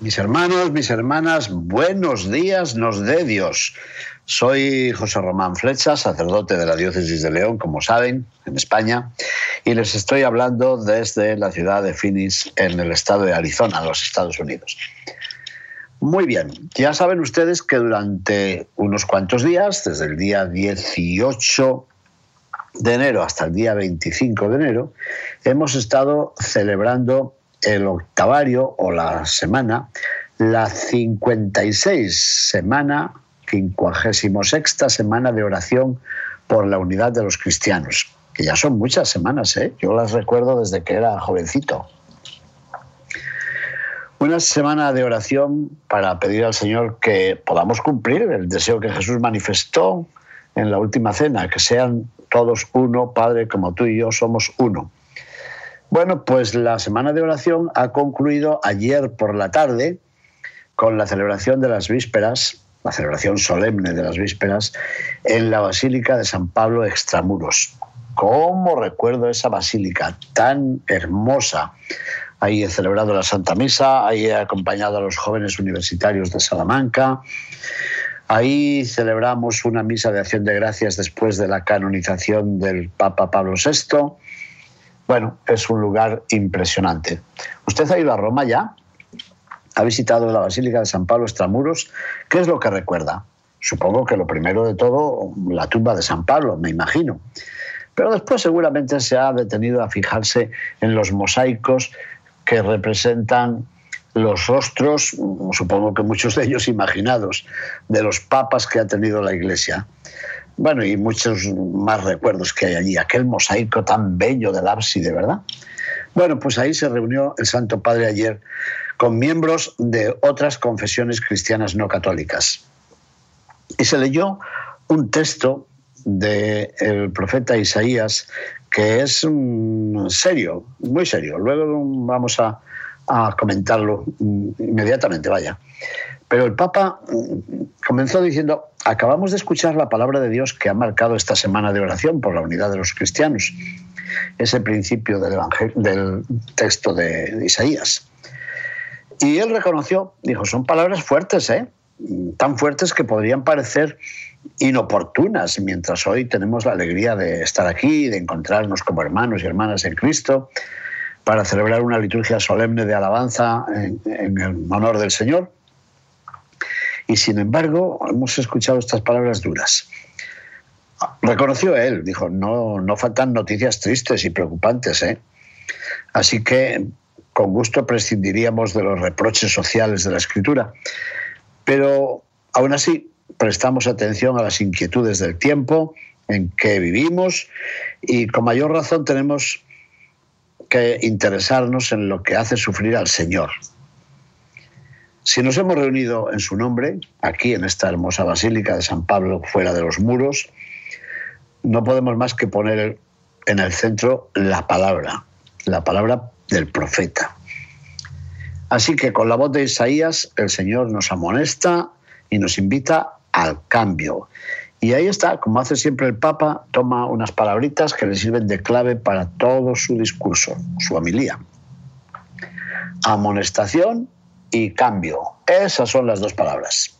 Mis hermanos, mis hermanas, buenos días nos dé Dios. Soy José Román Flecha, sacerdote de la diócesis de León, como saben, en España, y les estoy hablando desde la ciudad de Phoenix, en el estado de Arizona, los Estados Unidos. Muy bien, ya saben ustedes que durante unos cuantos días, desde el día 18 de enero hasta el día 25 de enero, hemos estado celebrando el octavario o la semana, la 56 semana, 56 semana de oración por la unidad de los cristianos, que ya son muchas semanas, ¿eh? yo las recuerdo desde que era jovencito. Una semana de oración para pedir al Señor que podamos cumplir el deseo que Jesús manifestó en la última cena, que sean todos uno, Padre, como tú y yo somos uno. Bueno, pues la semana de oración ha concluido ayer por la tarde con la celebración de las vísperas, la celebración solemne de las vísperas, en la Basílica de San Pablo Extramuros. ¿Cómo recuerdo esa basílica tan hermosa? Ahí he celebrado la Santa Misa, ahí he acompañado a los jóvenes universitarios de Salamanca, ahí celebramos una misa de acción de gracias después de la canonización del Papa Pablo VI bueno, es un lugar impresionante. ¿Usted ha ido a Roma ya? ¿Ha visitado la Basílica de San Pablo Extramuros? ¿Qué es lo que recuerda? Supongo que lo primero de todo, la tumba de San Pablo, me imagino. Pero después seguramente se ha detenido a fijarse en los mosaicos que representan los rostros, supongo que muchos de ellos imaginados, de los papas que ha tenido la Iglesia. Bueno, y muchos más recuerdos que hay allí, aquel mosaico tan bello del ábside, ¿verdad? Bueno, pues ahí se reunió el Santo Padre ayer con miembros de otras confesiones cristianas no católicas. Y se leyó un texto del profeta Isaías que es serio, muy serio. Luego vamos a, a comentarlo inmediatamente, vaya. Pero el Papa mm, comenzó diciendo, acabamos de escuchar la palabra de Dios que ha marcado esta semana de oración por la unidad de los cristianos, ese principio del, del texto de Isaías. Y él reconoció, dijo, son palabras fuertes, ¿eh? tan fuertes que podrían parecer inoportunas, mientras hoy tenemos la alegría de estar aquí, de encontrarnos como hermanos y hermanas en Cristo, para celebrar una liturgia solemne de alabanza en, en el honor del Señor. Y sin embargo, hemos escuchado estas palabras duras. Reconoció él, dijo, no, no faltan noticias tristes y preocupantes. ¿eh? Así que con gusto prescindiríamos de los reproches sociales de la escritura. Pero aún así, prestamos atención a las inquietudes del tiempo en que vivimos y con mayor razón tenemos que interesarnos en lo que hace sufrir al Señor, si nos hemos reunido en su nombre, aquí en esta hermosa basílica de San Pablo, fuera de los muros, no podemos más que poner en el centro la palabra, la palabra del profeta. Así que con la voz de Isaías el Señor nos amonesta y nos invita al cambio. Y ahí está, como hace siempre el Papa, toma unas palabritas que le sirven de clave para todo su discurso, su homilía. Amonestación y cambio. Esas son las dos palabras.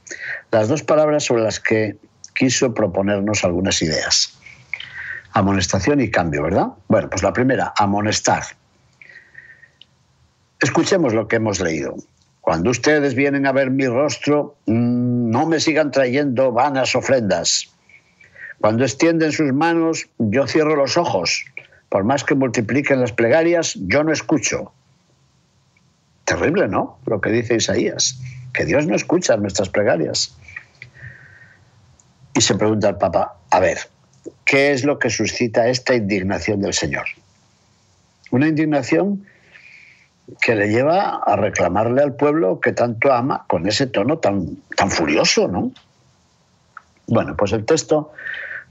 Las dos palabras sobre las que quiso proponernos algunas ideas. Amonestación y cambio, ¿verdad? Bueno, pues la primera, amonestar. Escuchemos lo que hemos leído. Cuando ustedes vienen a ver mi rostro, mm, no me sigan trayendo vanas ofrendas. Cuando extienden sus manos, yo cierro los ojos. Por más que multipliquen las plegarias, yo no escucho. Terrible, ¿no? Lo que dice Isaías, que Dios no escucha nuestras plegarias. Y se pregunta al Papa, a ver, ¿qué es lo que suscita esta indignación del Señor? Una indignación que le lleva a reclamarle al pueblo que tanto ama con ese tono tan, tan furioso, ¿no? Bueno, pues el texto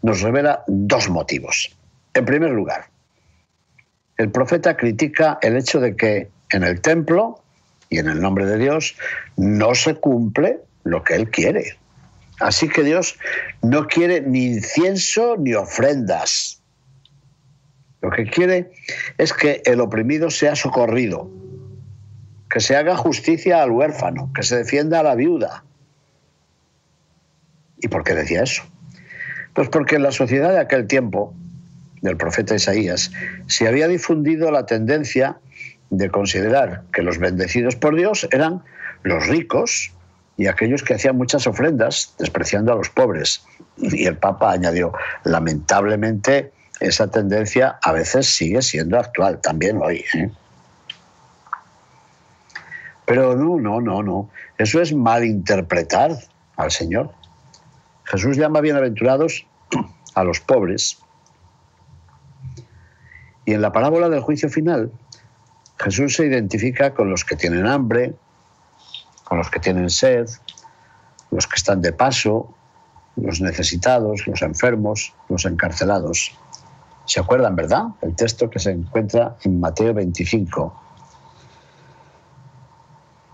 nos revela dos motivos. En primer lugar, el profeta critica el hecho de que en el templo y en el nombre de Dios no se cumple lo que él quiere. Así que Dios no quiere ni incienso ni ofrendas. Lo que quiere es que el oprimido sea socorrido, que se haga justicia al huérfano, que se defienda a la viuda. ¿Y por qué decía eso? Pues porque en la sociedad de aquel tiempo, del profeta Isaías, se había difundido la tendencia de considerar que los bendecidos por Dios eran los ricos y aquellos que hacían muchas ofrendas, despreciando a los pobres. Y el Papa añadió, lamentablemente, esa tendencia a veces sigue siendo actual, también hoy. ¿eh? Pero no, no, no, no. Eso es malinterpretar al Señor. Jesús llama bienaventurados a los pobres. Y en la parábola del juicio final, Jesús se identifica con los que tienen hambre, con los que tienen sed, los que están de paso, los necesitados, los enfermos, los encarcelados. ¿Se acuerdan, verdad? El texto que se encuentra en Mateo 25.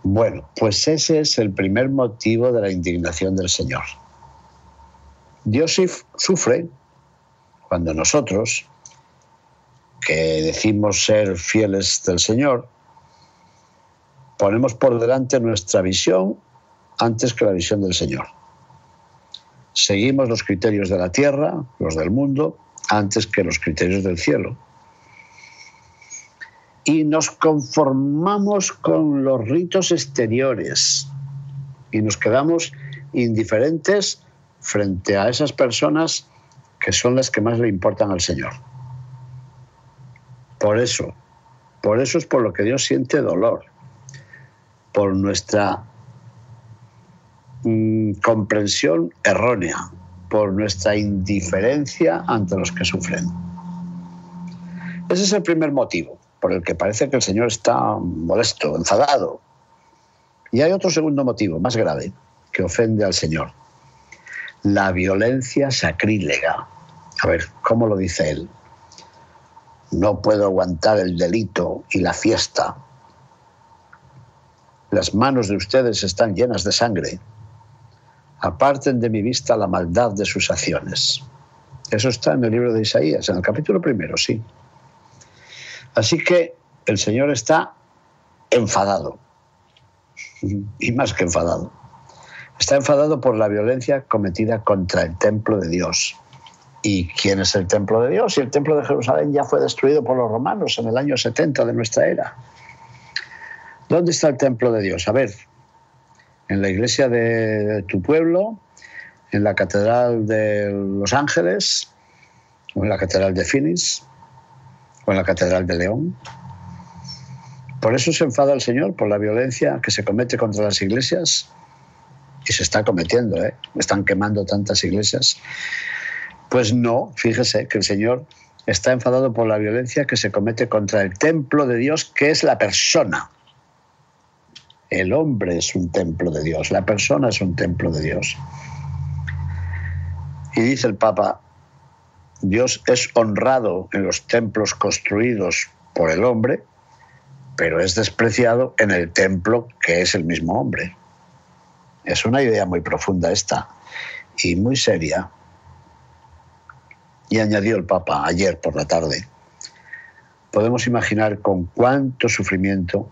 Bueno, pues ese es el primer motivo de la indignación del Señor. Dios sufre cuando nosotros, que decimos ser fieles del Señor, ponemos por delante nuestra visión antes que la visión del Señor. Seguimos los criterios de la tierra, los del mundo, antes que los criterios del cielo. Y nos conformamos con los ritos exteriores y nos quedamos indiferentes frente a esas personas que son las que más le importan al Señor. Por eso, por eso es por lo que Dios siente dolor por nuestra mm, comprensión errónea, por nuestra indiferencia ante los que sufren. Ese es el primer motivo por el que parece que el Señor está molesto, enfadado. Y hay otro segundo motivo, más grave, que ofende al Señor. La violencia sacrílega. A ver, ¿cómo lo dice él? No puedo aguantar el delito y la fiesta, las manos de ustedes están llenas de sangre. Aparten de mi vista la maldad de sus acciones. Eso está en el libro de Isaías, en el capítulo primero, sí. Así que el Señor está enfadado, y más que enfadado. Está enfadado por la violencia cometida contra el templo de Dios. ¿Y quién es el templo de Dios? Y el templo de Jerusalén ya fue destruido por los romanos en el año 70 de nuestra era. ¿Dónde está el templo de Dios? A ver, en la iglesia de tu pueblo, en la catedral de Los Ángeles, o en la catedral de Phoenix, o en la catedral de León. Por eso se enfada el Señor, por la violencia que se comete contra las iglesias. Y se está cometiendo, ¿eh? Están quemando tantas iglesias. Pues no, fíjese que el Señor está enfadado por la violencia que se comete contra el templo de Dios, que es la persona. El hombre es un templo de Dios, la persona es un templo de Dios. Y dice el Papa, Dios es honrado en los templos construidos por el hombre, pero es despreciado en el templo que es el mismo hombre. Es una idea muy profunda esta y muy seria. Y añadió el Papa ayer por la tarde, podemos imaginar con cuánto sufrimiento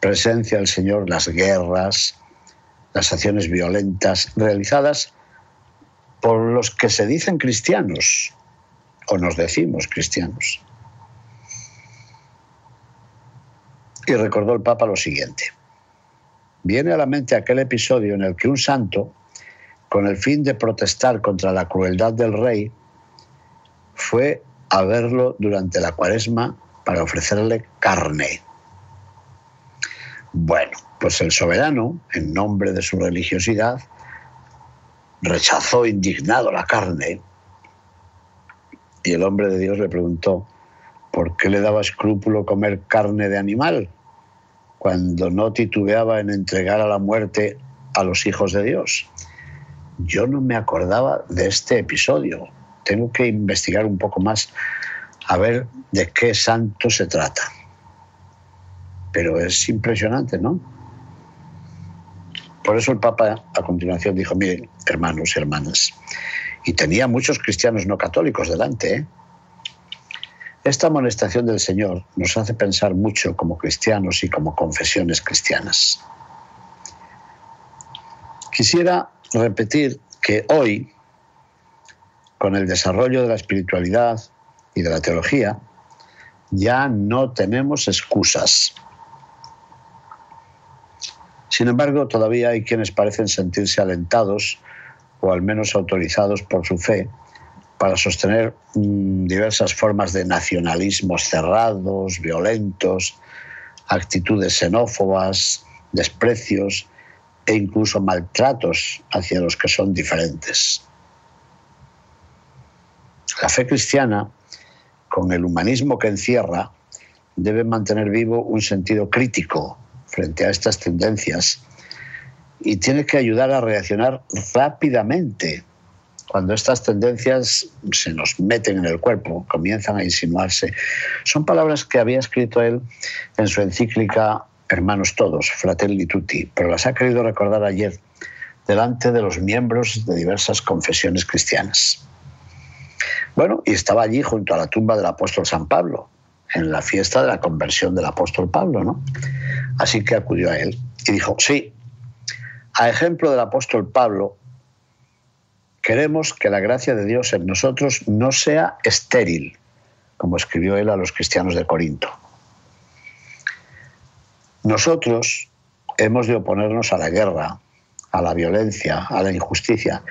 presencia del Señor las guerras, las acciones violentas realizadas por los que se dicen cristianos o nos decimos cristianos. Y recordó el Papa lo siguiente. Viene a la mente aquel episodio en el que un santo, con el fin de protestar contra la crueldad del rey, fue a verlo durante la cuaresma para ofrecerle carne. Bueno, pues el soberano, en nombre de su religiosidad, rechazó indignado la carne y el hombre de Dios le preguntó, ¿por qué le daba escrúpulo comer carne de animal cuando no titubeaba en entregar a la muerte a los hijos de Dios? Yo no me acordaba de este episodio. Tengo que investigar un poco más a ver de qué santo se trata. Pero es impresionante, ¿no? Por eso el Papa a continuación dijo, miren, hermanos y hermanas, y tenía muchos cristianos no católicos delante, ¿eh? Esta amonestación del Señor nos hace pensar mucho como cristianos y como confesiones cristianas. Quisiera repetir que hoy, con el desarrollo de la espiritualidad y de la teología, ya no tenemos excusas. Sin embargo, todavía hay quienes parecen sentirse alentados o al menos autorizados por su fe para sostener mm, diversas formas de nacionalismos cerrados, violentos, actitudes xenófobas, desprecios e incluso maltratos hacia los que son diferentes. La fe cristiana, con el humanismo que encierra, debe mantener vivo un sentido crítico frente a estas tendencias y tiene que ayudar a reaccionar rápidamente cuando estas tendencias se nos meten en el cuerpo, comienzan a insinuarse. Son palabras que había escrito él en su encíclica Hermanos Todos, Fratelli Tutti, pero las ha querido recordar ayer delante de los miembros de diversas confesiones cristianas. Bueno, y estaba allí junto a la tumba del apóstol San Pablo, en la fiesta de la conversión del apóstol Pablo, ¿no? Así que acudió a él y dijo, sí, a ejemplo del apóstol Pablo, queremos que la gracia de Dios en nosotros no sea estéril, como escribió él a los cristianos de Corinto. Nosotros hemos de oponernos a la guerra, a la violencia, a la injusticia,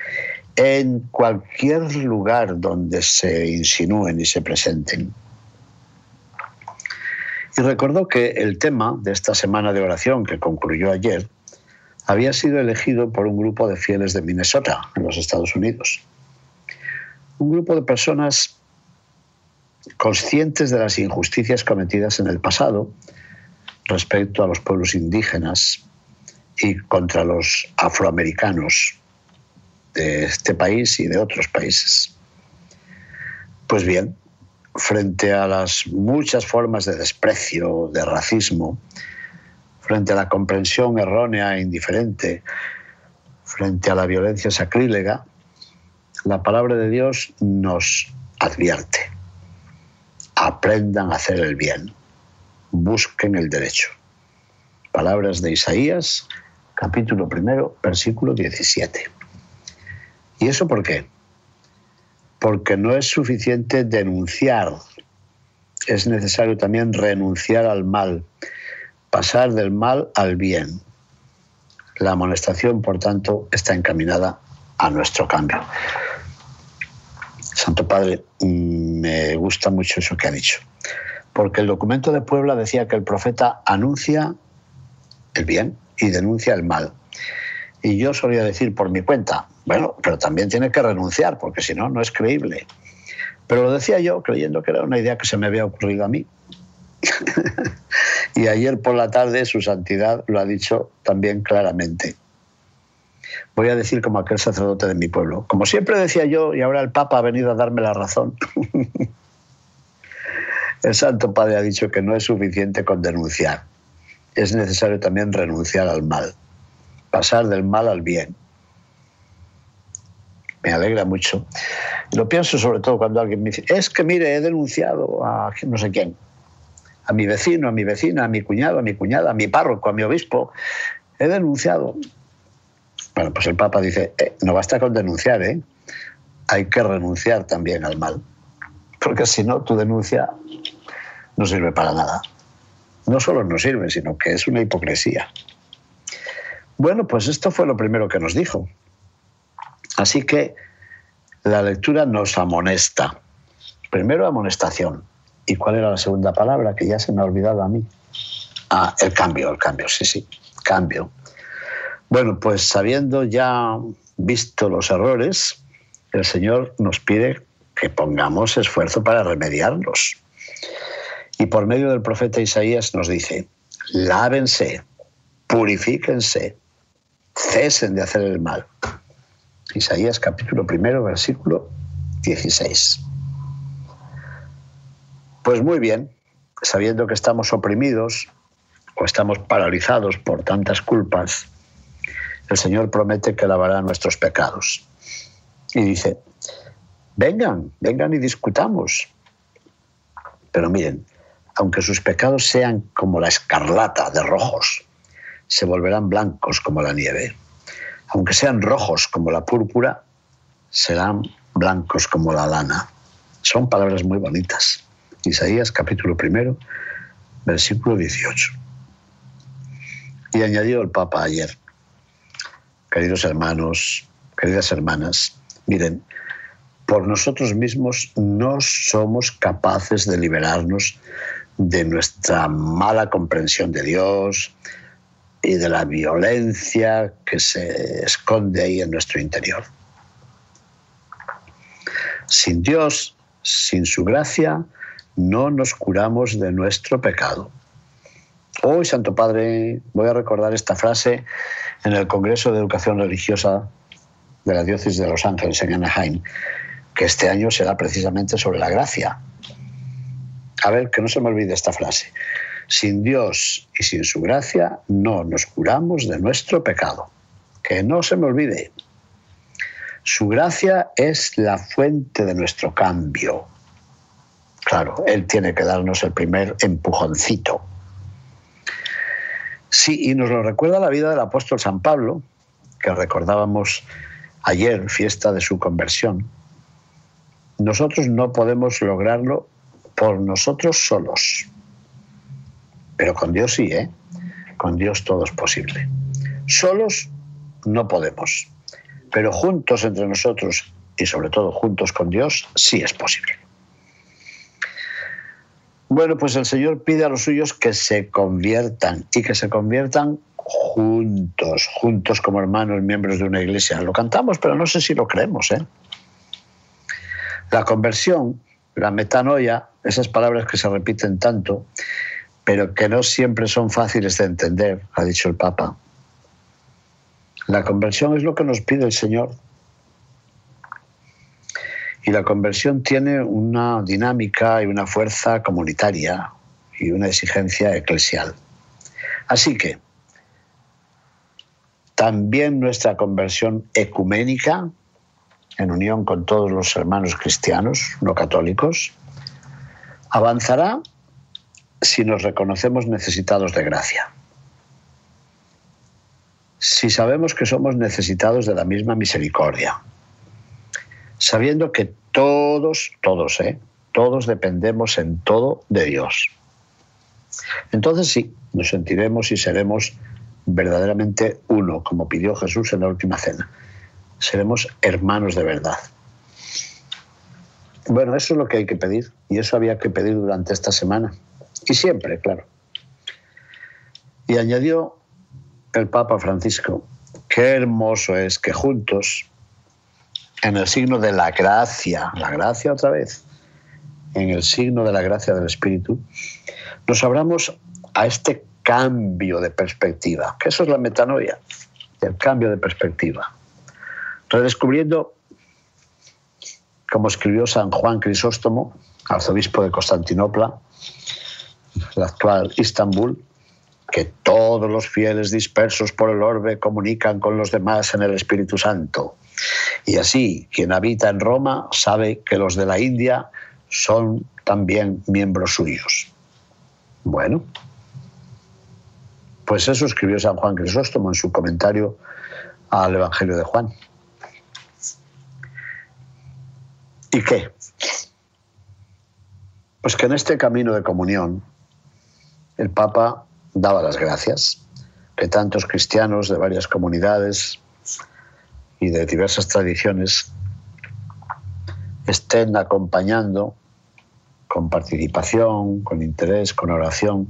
en cualquier lugar donde se insinúen y se presenten. Y recordó que el tema de esta semana de oración que concluyó ayer había sido elegido por un grupo de fieles de Minnesota, en los Estados Unidos. Un grupo de personas conscientes de las injusticias cometidas en el pasado respecto a los pueblos indígenas y contra los afroamericanos de este país y de otros países. Pues bien, frente a las muchas formas de desprecio, de racismo, frente a la comprensión errónea e indiferente, frente a la violencia sacrílega, la palabra de Dios nos advierte. Aprendan a hacer el bien, busquen el derecho. Palabras de Isaías, capítulo primero, versículo 17. ¿Y eso por qué? Porque no es suficiente denunciar, es necesario también renunciar al mal, pasar del mal al bien. La amonestación, por tanto, está encaminada a nuestro cambio. Santo Padre, mm, me gusta mucho eso que ha dicho, porque el documento de Puebla decía que el profeta anuncia el bien y denuncia el mal. Y yo solía decir por mi cuenta, bueno, pero también tiene que renunciar, porque si no, no es creíble. Pero lo decía yo creyendo que era una idea que se me había ocurrido a mí. y ayer por la tarde su santidad lo ha dicho también claramente. Voy a decir como aquel sacerdote de mi pueblo. Como siempre decía yo, y ahora el Papa ha venido a darme la razón. el Santo Padre ha dicho que no es suficiente con denunciar. Es necesario también renunciar al mal pasar del mal al bien. Me alegra mucho. lo pienso sobre todo cuando alguien me dice, es que mire, he denunciado a no sé quién, a mi vecino, a mi vecina, a mi cuñado, a mi cuñada, a mi párroco, a mi obispo. He denunciado. Bueno, pues el Papa dice, eh, no basta con denunciar, ¿eh? hay que renunciar también al mal. Porque si no, tu denuncia no sirve para nada. No solo no sirve, sino que es una hipocresía. Bueno, pues esto fue lo primero que nos dijo. Así que la lectura nos amonesta. Primero amonestación. ¿Y cuál era la segunda palabra que ya se me ha olvidado a mí? Ah, el cambio, el cambio, sí, sí, cambio. Bueno, pues sabiendo ya visto los errores, el Señor nos pide que pongamos esfuerzo para remediarlos. Y por medio del profeta Isaías nos dice, lávense, purifíquense, cesen de hacer el mal. Isaías capítulo primero, versículo 16. Pues muy bien, sabiendo que estamos oprimidos o estamos paralizados por tantas culpas, el Señor promete que lavará nuestros pecados. Y dice, vengan, vengan y discutamos. Pero miren, aunque sus pecados sean como la escarlata de rojos, se volverán blancos como la nieve. Aunque sean rojos como la púrpura, serán blancos como la lana. Son palabras muy bonitas. Isaías capítulo primero, versículo 18. Y añadió el Papa ayer, queridos hermanos, queridas hermanas, miren, por nosotros mismos no somos capaces de liberarnos de nuestra mala comprensión de Dios y de la violencia que se esconde ahí en nuestro interior. Sin Dios, sin su gracia, no nos curamos de nuestro pecado. Hoy, Santo Padre, voy a recordar esta frase en el Congreso de Educación Religiosa de la Diócesis de Los Ángeles, en Anaheim, que este año será precisamente sobre la gracia. A ver, que no se me olvide esta frase. Sin Dios y sin su gracia no nos curamos de nuestro pecado. Que no se me olvide. Su gracia es la fuente de nuestro cambio. Claro, Él tiene que darnos el primer empujoncito. Sí, y nos lo recuerda la vida del apóstol San Pablo, que recordábamos ayer, fiesta de su conversión. Nosotros no podemos lograrlo por nosotros solos. Pero con Dios sí, ¿eh? Con Dios todo es posible. Solos no podemos, pero juntos entre nosotros y sobre todo juntos con Dios sí es posible. Bueno, pues el Señor pide a los suyos que se conviertan y que se conviertan juntos, juntos como hermanos, miembros de una iglesia. Lo cantamos, pero no sé si lo creemos. ¿eh? La conversión, la metanoia, esas palabras que se repiten tanto, pero que no siempre son fáciles de entender, ha dicho el Papa. La conversión es lo que nos pide el Señor. Y la conversión tiene una dinámica y una fuerza comunitaria y una exigencia eclesial. Así que también nuestra conversión ecuménica, en unión con todos los hermanos cristianos no católicos, avanzará si nos reconocemos necesitados de gracia. Si sabemos que somos necesitados de la misma misericordia, sabiendo que todos, todos, ¿eh? todos dependemos en todo de Dios. Entonces sí, nos sentiremos y seremos verdaderamente uno, como pidió Jesús en la última cena. Seremos hermanos de verdad. Bueno, eso es lo que hay que pedir y eso había que pedir durante esta semana y siempre, claro. Y añadió el Papa Francisco, qué hermoso es que juntos, en el signo de la gracia, la gracia otra vez, en el signo de la gracia del Espíritu, nos abramos a este cambio de perspectiva, que eso es la metanoia, el cambio de perspectiva. Redescubriendo, como escribió San Juan Crisóstomo, arzobispo de Constantinopla, la actual Istambul, que todos los fieles dispersos por el orbe comunican con los demás en el Espíritu Santo. Y así, quien habita en Roma sabe que los de la India son también miembros suyos. Bueno, pues eso escribió San Juan Crisóstomo en su comentario al Evangelio de Juan. ¿Y qué? Pues que en este camino de comunión el Papa daba las gracias que tantos cristianos de varias comunidades y de diversas tradiciones estén acompañando con participación, con interés, con oración,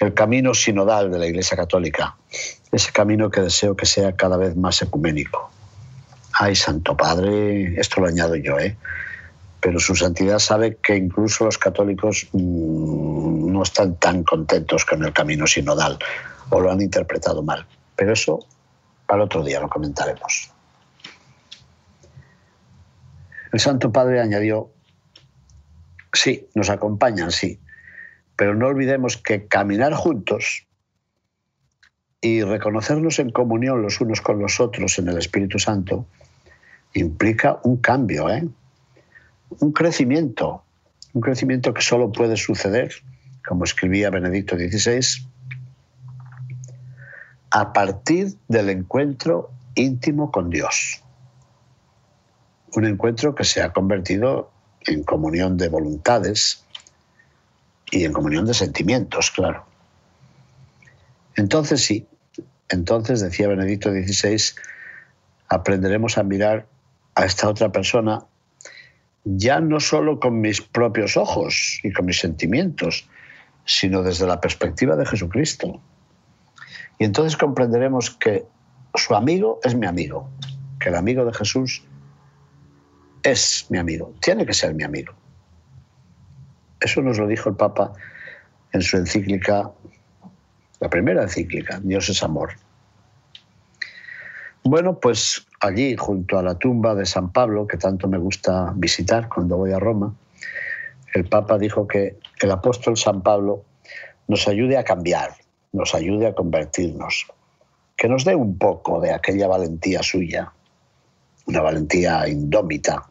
el camino sinodal de la Iglesia Católica, ese camino que deseo que sea cada vez más ecuménico. Ay, Santo Padre, esto lo añado yo, ¿eh? pero su santidad sabe que incluso los católicos mm, no están tan contentos con el camino sinodal o lo han interpretado mal. Pero eso para otro día lo comentaremos. El Santo Padre añadió, sí, nos acompañan, sí, pero no olvidemos que caminar juntos y reconocernos en comunión los unos con los otros en el Espíritu Santo implica un cambio, ¿eh? un crecimiento, un crecimiento que solo puede suceder, como escribía Benedicto XVI, a partir del encuentro íntimo con Dios. Un encuentro que se ha convertido en comunión de voluntades y en comunión de sentimientos, claro. Entonces sí, entonces, decía Benedicto XVI, aprenderemos a mirar a esta otra persona ya no solo con mis propios ojos y con mis sentimientos, sino desde la perspectiva de Jesucristo. Y entonces comprenderemos que su amigo es mi amigo, que el amigo de Jesús es mi amigo, tiene que ser mi amigo. Eso nos lo dijo el Papa en su encíclica, la primera encíclica, Dios es amor. Bueno, pues allí, junto a la tumba de San Pablo, que tanto me gusta visitar cuando voy a Roma, el Papa dijo que el apóstol San Pablo nos ayude a cambiar, nos ayude a convertirnos, que nos dé un poco de aquella valentía suya, una valentía indómita.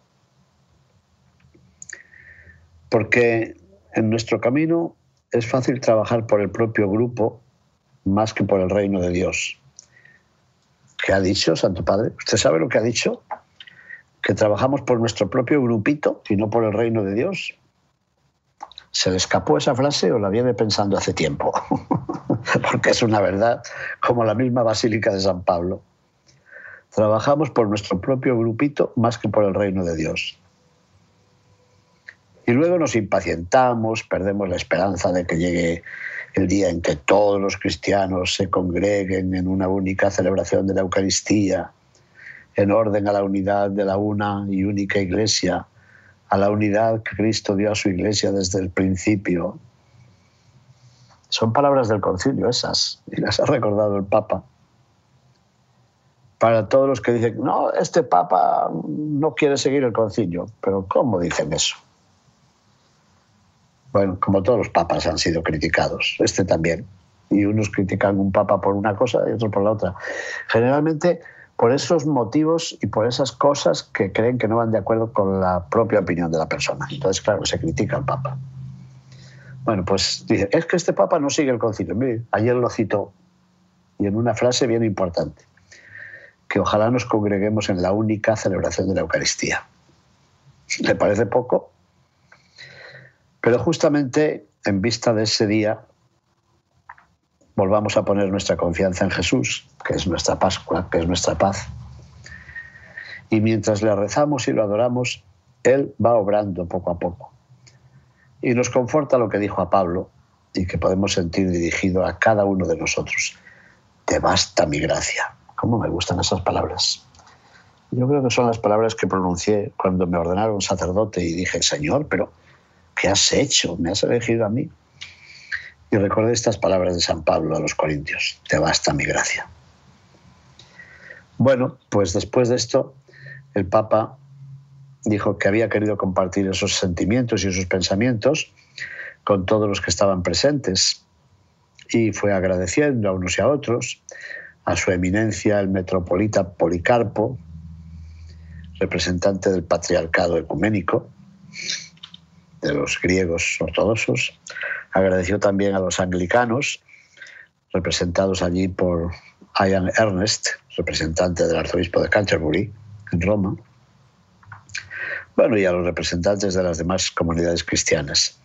Porque en nuestro camino es fácil trabajar por el propio grupo más que por el reino de Dios. ¿Qué ha dicho Santo Padre? ¿Usted sabe lo que ha dicho? Que trabajamos por nuestro propio grupito y no por el reino de Dios. ¿Se le escapó esa frase o la viene pensando hace tiempo? Porque es una verdad, como la misma Basílica de San Pablo. Trabajamos por nuestro propio grupito más que por el reino de Dios. Y luego nos impacientamos, perdemos la esperanza de que llegue el día en que todos los cristianos se congreguen en una única celebración de la Eucaristía, en orden a la unidad de la una y única Iglesia, a la unidad que Cristo dio a su Iglesia desde el principio. Son palabras del concilio esas, y las ha recordado el Papa. Para todos los que dicen, no, este Papa no quiere seguir el concilio, pero ¿cómo dicen eso? Bueno, como todos los papas han sido criticados, este también. Y unos critican un papa por una cosa y otros por la otra. Generalmente por esos motivos y por esas cosas que creen que no van de acuerdo con la propia opinión de la persona. Entonces, claro, se critica al Papa. Bueno, pues dice, es que este Papa no sigue el concilio. Mire, ayer lo citó y en una frase bien importante, que ojalá nos congreguemos en la única celebración de la Eucaristía. ¿Le parece poco? Pero justamente en vista de ese día, volvamos a poner nuestra confianza en Jesús, que es nuestra Pascua, que es nuestra paz. Y mientras le rezamos y lo adoramos, Él va obrando poco a poco. Y nos conforta lo que dijo a Pablo y que podemos sentir dirigido a cada uno de nosotros. Te basta mi gracia. ¿Cómo me gustan esas palabras? Yo creo que son las palabras que pronuncié cuando me ordenaron sacerdote y dije, Señor, pero ¿qué has hecho? ¿Me has elegido a mí? Y recordé estas palabras de San Pablo a los Corintios, te basta mi gracia. Bueno, pues después de esto, el Papa dijo que había querido compartir esos sentimientos y esos pensamientos con todos los que estaban presentes y fue agradeciendo a unos y a otros, a su eminencia el metropolita Policarpo, representante del patriarcado ecuménico, de los griegos ortodoxos. Agradeció también a los anglicanos, representados allí por Ian Ernest, representante del arzobispo de Canterbury, en Roma. Bueno, y a los representantes de las demás comunidades cristianas.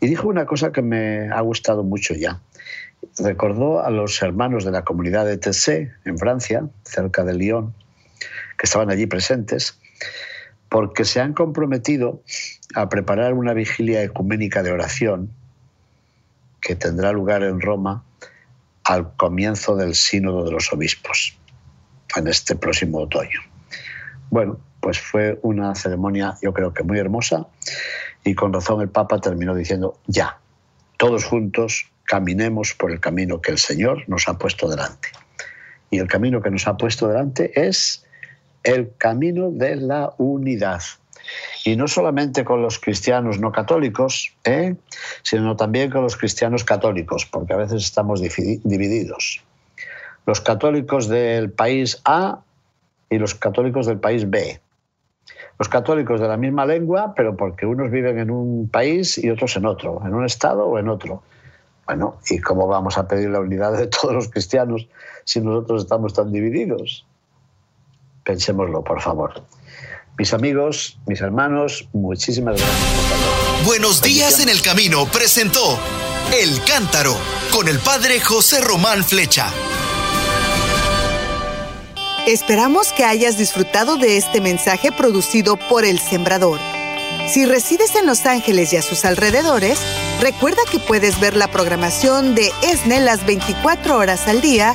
Y dijo una cosa que me ha gustado mucho ya. Recordó a los hermanos de la comunidad de Tessé, en Francia, cerca de Lyon, que estaban allí presentes, porque se han comprometido a preparar una vigilia ecuménica de oración que tendrá lugar en Roma al comienzo del Sínodo de los Obispos, en este próximo otoño. Bueno, pues fue una ceremonia yo creo que muy hermosa y con razón el Papa terminó diciendo ya, todos juntos caminemos por el camino que el Señor nos ha puesto delante. Y el camino que nos ha puesto delante es el camino de la unidad. Y no solamente con los cristianos no católicos, ¿eh? sino también con los cristianos católicos, porque a veces estamos divididos. Los católicos del país A y los católicos del país B. Los católicos de la misma lengua, pero porque unos viven en un país y otros en otro, en un estado o en otro. Bueno, ¿y cómo vamos a pedir la unidad de todos los cristianos si nosotros estamos tan divididos? Pensémoslo, por favor. Mis amigos, mis hermanos, muchísimas gracias. Buenos días en el camino presentó El Cántaro con el padre José Román Flecha. Esperamos que hayas disfrutado de este mensaje producido por El Sembrador. Si resides en Los Ángeles y a sus alrededores, recuerda que puedes ver la programación de ESNE las 24 horas al día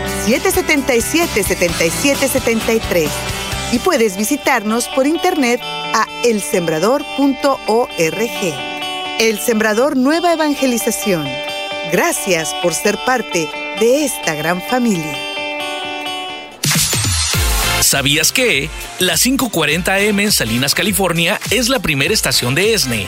773-777-7773 y puedes visitarnos por internet a elsembrador.org. El Sembrador Nueva Evangelización. Gracias por ser parte de esta gran familia. ¿Sabías que? La 540M en Salinas, California es la primera estación de ESNE,